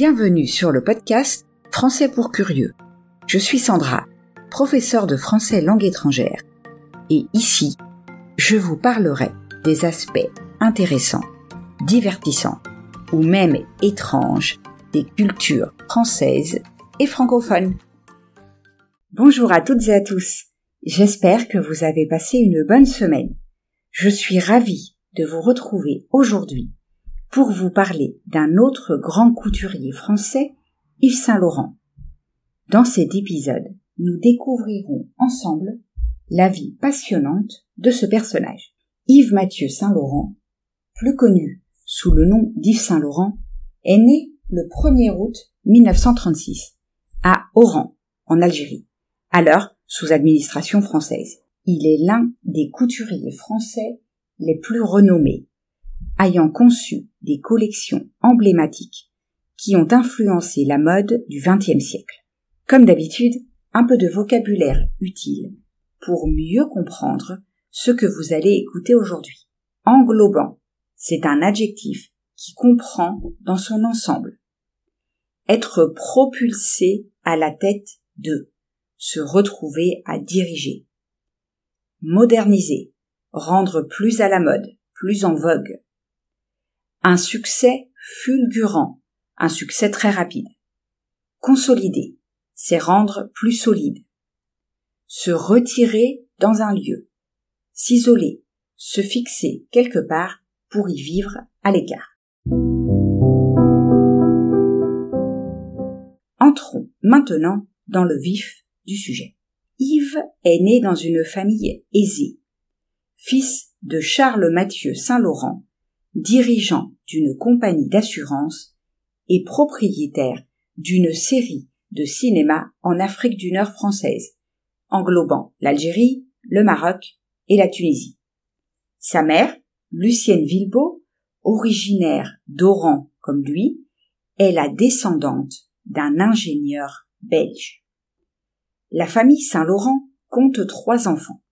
Bienvenue sur le podcast Français pour curieux. Je suis Sandra, professeure de français langue étrangère. Et ici, je vous parlerai des aspects intéressants, divertissants ou même étranges des cultures françaises et francophones. Bonjour à toutes et à tous. J'espère que vous avez passé une bonne semaine. Je suis ravie de vous retrouver aujourd'hui pour vous parler d'un autre grand couturier français, Yves Saint-Laurent. Dans cet épisode, nous découvrirons ensemble la vie passionnante de ce personnage. Yves Mathieu Saint-Laurent, plus connu sous le nom d'Yves Saint-Laurent, est né le 1er août 1936 à Oran, en Algérie, alors sous administration française. Il est l'un des couturiers français les plus renommés ayant conçu des collections emblématiques qui ont influencé la mode du XXe siècle. Comme d'habitude, un peu de vocabulaire utile pour mieux comprendre ce que vous allez écouter aujourd'hui. Englobant, c'est un adjectif qui comprend dans son ensemble. Être propulsé à la tête de, se retrouver à diriger. Moderniser, rendre plus à la mode, plus en vogue un succès fulgurant, un succès très rapide. Consolider, c'est rendre plus solide. Se retirer dans un lieu. S'isoler, se fixer quelque part pour y vivre à l'écart. Entrons maintenant dans le vif du sujet. Yves est né dans une famille aisée, fils de Charles Mathieu Saint-Laurent dirigeant d'une compagnie d'assurance et propriétaire d'une série de cinéma en Afrique du Nord française, englobant l'Algérie, le Maroc et la Tunisie. Sa mère, Lucienne Villebeau, originaire d'Oran comme lui, est la descendante d'un ingénieur belge. La famille Saint-Laurent compte trois enfants.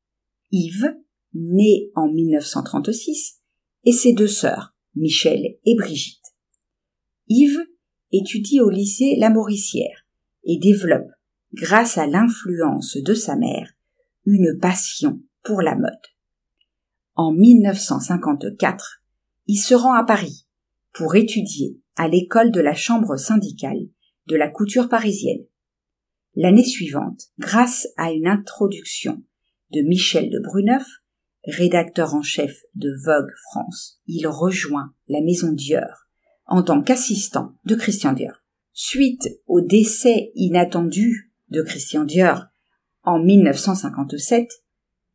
Yves, né en 1936, et ses deux sœurs, Michel et Brigitte. Yves étudie au lycée La Mauricière et développe, grâce à l'influence de sa mère, une passion pour la mode. En 1954, il se rend à Paris pour étudier à l'école de la chambre syndicale de la couture parisienne. L'année suivante, grâce à une introduction de Michel de Bruneuf, rédacteur en chef de Vogue France, il rejoint la maison Dior en tant qu'assistant de Christian Dior. Suite au décès inattendu de Christian Dior en 1957,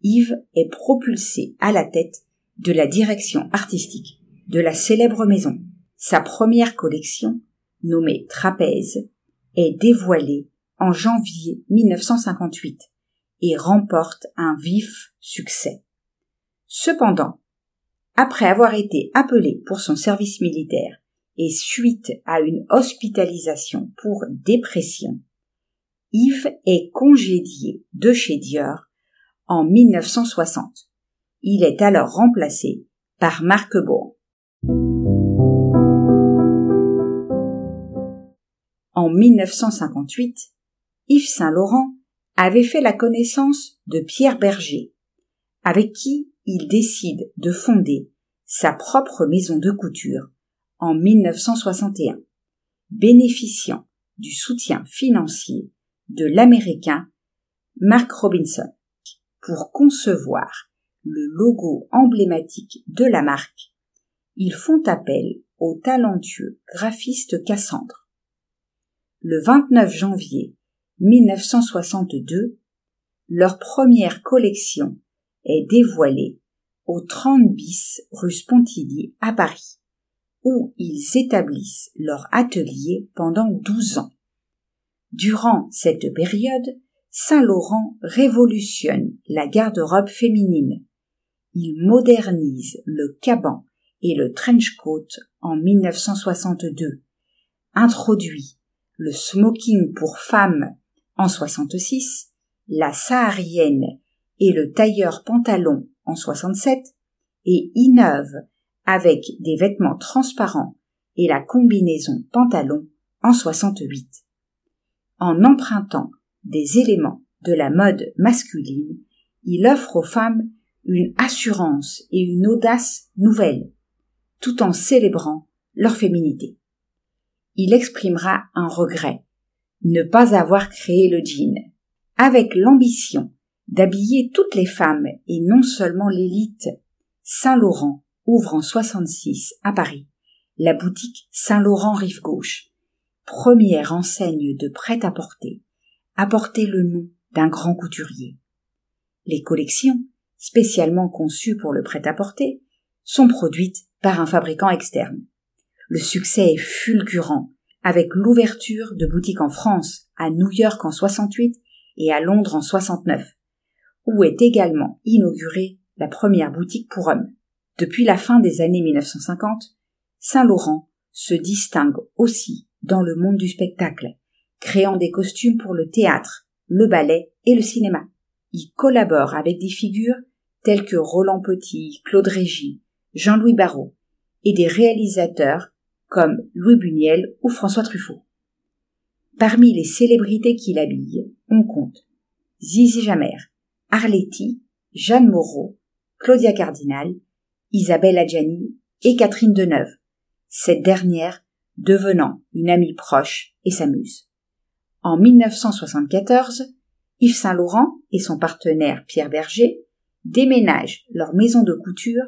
Yves est propulsé à la tête de la direction artistique de la célèbre maison. Sa première collection, nommée Trapèze, est dévoilée en janvier 1958 et remporte un vif succès. Cependant, après avoir été appelé pour son service militaire et suite à une hospitalisation pour dépression, Yves est congédié de chez Dior en 1960. Il est alors remplacé par Marc Bourg. En 1958, Yves Saint-Laurent avait fait la connaissance de Pierre Berger, avec qui il décide de fonder sa propre maison de couture en 1961, bénéficiant du soutien financier de l'Américain Mark Robinson pour concevoir le logo emblématique de la marque. Ils font appel au talentueux graphiste Cassandre. Le 29 janvier 1962, leur première collection est dévoilée au 30 bis rue Spontilly à Paris, où ils établissent leur atelier pendant 12 ans. Durant cette période, Saint-Laurent révolutionne la garde-robe féminine. Il modernise le caban et le trench coat en 1962, introduit le smoking pour femmes en 66, la saharienne et le tailleur pantalon en 67 et innove avec des vêtements transparents et la combinaison pantalon en 68. En empruntant des éléments de la mode masculine, il offre aux femmes une assurance et une audace nouvelles, tout en célébrant leur féminité. Il exprimera un regret, ne pas avoir créé le jean, avec l'ambition d'habiller toutes les femmes et non seulement l'élite. Saint-Laurent ouvre en 66 à Paris la boutique Saint-Laurent Rive Gauche, première enseigne de prêt-à-porter, a porté le nom d'un grand couturier. Les collections, spécialement conçues pour le prêt-à-porter, sont produites par un fabricant externe. Le succès est fulgurant, avec l'ouverture de boutiques en France, à New York en 68 et à Londres en 69, où est également inaugurée la première boutique pour hommes. Depuis la fin des années 1950, Saint-Laurent se distingue aussi dans le monde du spectacle, créant des costumes pour le théâtre, le ballet et le cinéma. Il collabore avec des figures telles que Roland Petit, Claude Régis, Jean-Louis Barrault, et des réalisateurs comme Louis Buniel ou François Truffaut. Parmi les célébrités qu'il habille, on compte Zizi Arletty, Jeanne Moreau, Claudia Cardinal, Isabelle Adjani et Catherine Deneuve, cette dernière devenant une amie proche et s'amuse. En 1974, Yves Saint-Laurent et son partenaire Pierre Berger déménagent leur maison de couture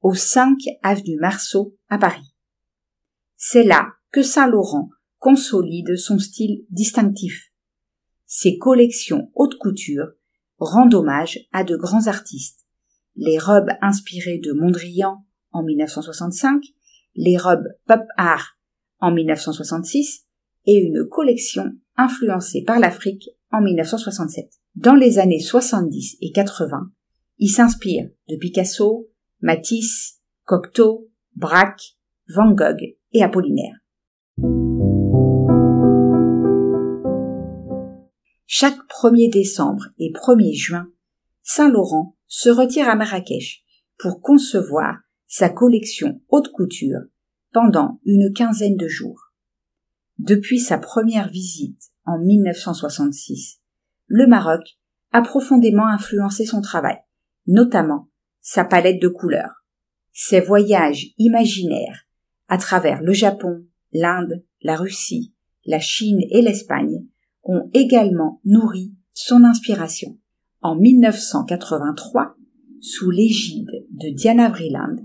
au 5 avenue Marceau à Paris. C'est là que Saint-Laurent consolide son style distinctif. Ses collections haute couture rendent hommage à de grands artistes. Les robes inspirées de Mondrian en 1965, les robes pop art en 1966 et une collection influencée par l'Afrique en 1967. Dans les années 70 et 80, il s'inspire de Picasso, Matisse, Cocteau, Braque, Van Gogh et Apollinaire. Chaque 1er décembre et 1er juin, Saint-Laurent se retire à Marrakech pour concevoir sa collection haute couture pendant une quinzaine de jours. Depuis sa première visite en 1966, le Maroc a profondément influencé son travail, notamment sa palette de couleurs. Ses voyages imaginaires à travers le Japon, l'Inde, la Russie, la Chine et l'Espagne ont également nourri son inspiration. En 1983, sous l'égide de Diana Vreeland,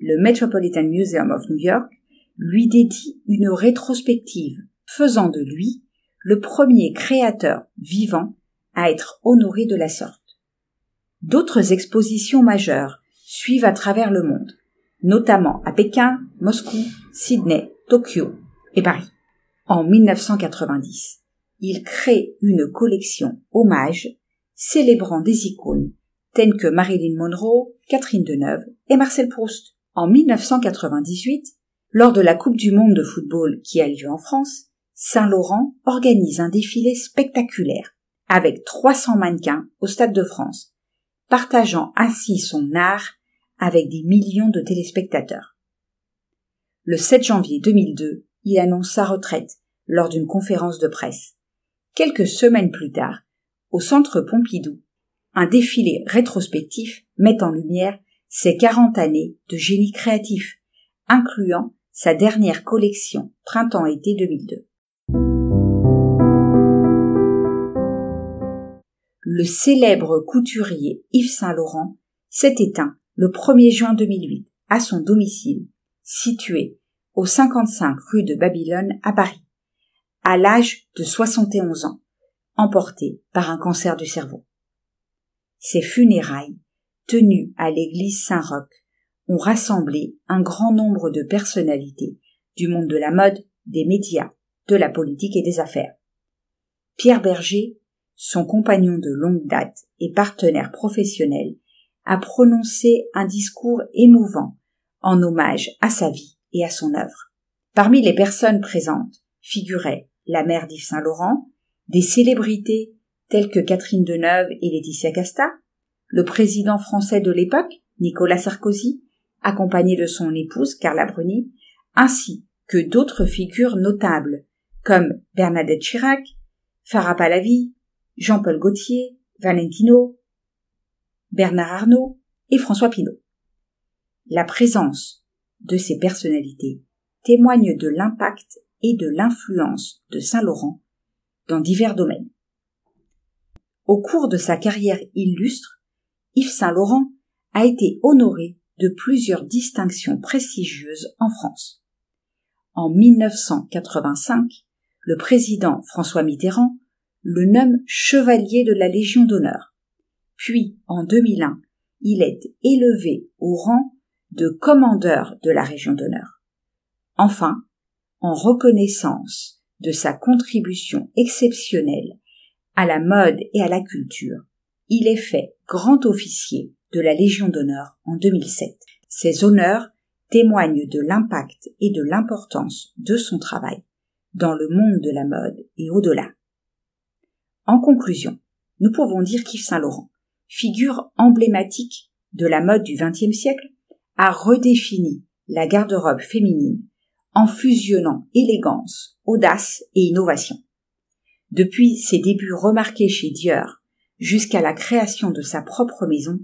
le Metropolitan Museum of New York lui dédie une rétrospective faisant de lui le premier créateur vivant à être honoré de la sorte. D'autres expositions majeures suivent à travers le monde, notamment à Pékin, Moscou, Sydney, Tokyo et Paris. En 1990, il crée une collection hommage célébrant des icônes telles que Marilyn Monroe, Catherine Deneuve et Marcel Proust. En 1998, lors de la Coupe du monde de football qui a lieu en France, Saint-Laurent organise un défilé spectaculaire avec 300 mannequins au Stade de France partageant ainsi son art avec des millions de téléspectateurs. Le 7 janvier 2002, il annonce sa retraite lors d'une conférence de presse. Quelques semaines plus tard, au centre Pompidou, un défilé rétrospectif met en lumière ses 40 années de génie créatif, incluant sa dernière collection printemps-été 2002. le célèbre couturier Yves Saint-Laurent s'est éteint le 1er juin 2008 à son domicile, situé au 55 rue de Babylone à Paris, à l'âge de 71 ans, emporté par un cancer du cerveau. Ses funérailles, tenues à l'église Saint-Roch, ont rassemblé un grand nombre de personnalités du monde de la mode, des médias, de la politique et des affaires. Pierre Berger son compagnon de longue date et partenaire professionnel, a prononcé un discours émouvant en hommage à sa vie et à son œuvre. Parmi les personnes présentes figuraient la mère d'Yves Saint-Laurent, des célébrités telles que Catherine Deneuve et Laetitia Casta, le président français de l'époque, Nicolas Sarkozy, accompagné de son épouse Carla Bruni, ainsi que d'autres figures notables comme Bernadette Chirac, Farah Pahlavi, Jean-Paul Gaultier, Valentino, Bernard Arnault et François Pinault. La présence de ces personnalités témoigne de l'impact et de l'influence de Saint-Laurent dans divers domaines. Au cours de sa carrière illustre, Yves Saint-Laurent a été honoré de plusieurs distinctions prestigieuses en France. En 1985, le président François Mitterrand le nomme chevalier de la Légion d'honneur. Puis, en 2001, il est élevé au rang de commandeur de la Région d'honneur. Enfin, en reconnaissance de sa contribution exceptionnelle à la mode et à la culture, il est fait grand officier de la Légion d'honneur en 2007. Ces honneurs témoignent de l'impact et de l'importance de son travail dans le monde de la mode et au-delà. En conclusion, nous pouvons dire qu'Yves Saint-Laurent, figure emblématique de la mode du XXe siècle, a redéfini la garde-robe féminine en fusionnant élégance, audace et innovation. Depuis ses débuts remarqués chez Dior jusqu'à la création de sa propre maison,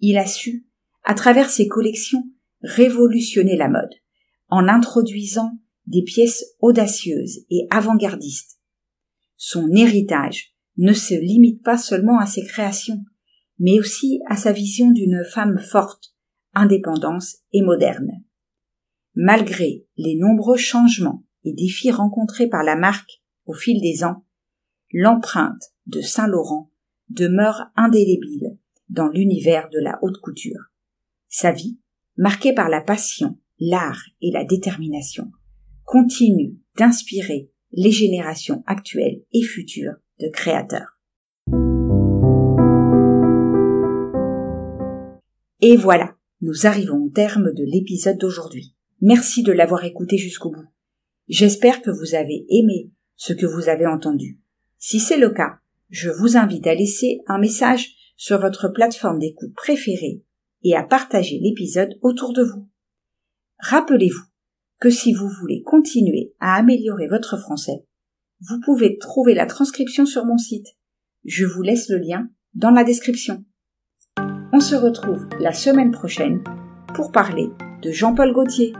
il a su, à travers ses collections, révolutionner la mode, en introduisant des pièces audacieuses et avant-gardistes. Son héritage ne se limite pas seulement à ses créations, mais aussi à sa vision d'une femme forte, indépendante et moderne. Malgré les nombreux changements et défis rencontrés par la marque au fil des ans, l'empreinte de Saint-Laurent demeure indélébile dans l'univers de la haute couture. Sa vie, marquée par la passion, l'art et la détermination, continue d'inspirer les générations actuelles et futures de créateurs. Et voilà, nous arrivons au terme de l'épisode d'aujourd'hui. Merci de l'avoir écouté jusqu'au bout. J'espère que vous avez aimé ce que vous avez entendu. Si c'est le cas, je vous invite à laisser un message sur votre plateforme d'écoute préférée et à partager l'épisode autour de vous. Rappelez-vous que si vous voulez continuer à améliorer votre français, vous pouvez trouver la transcription sur mon site. Je vous laisse le lien dans la description. On se retrouve la semaine prochaine pour parler de Jean-Paul Gaultier.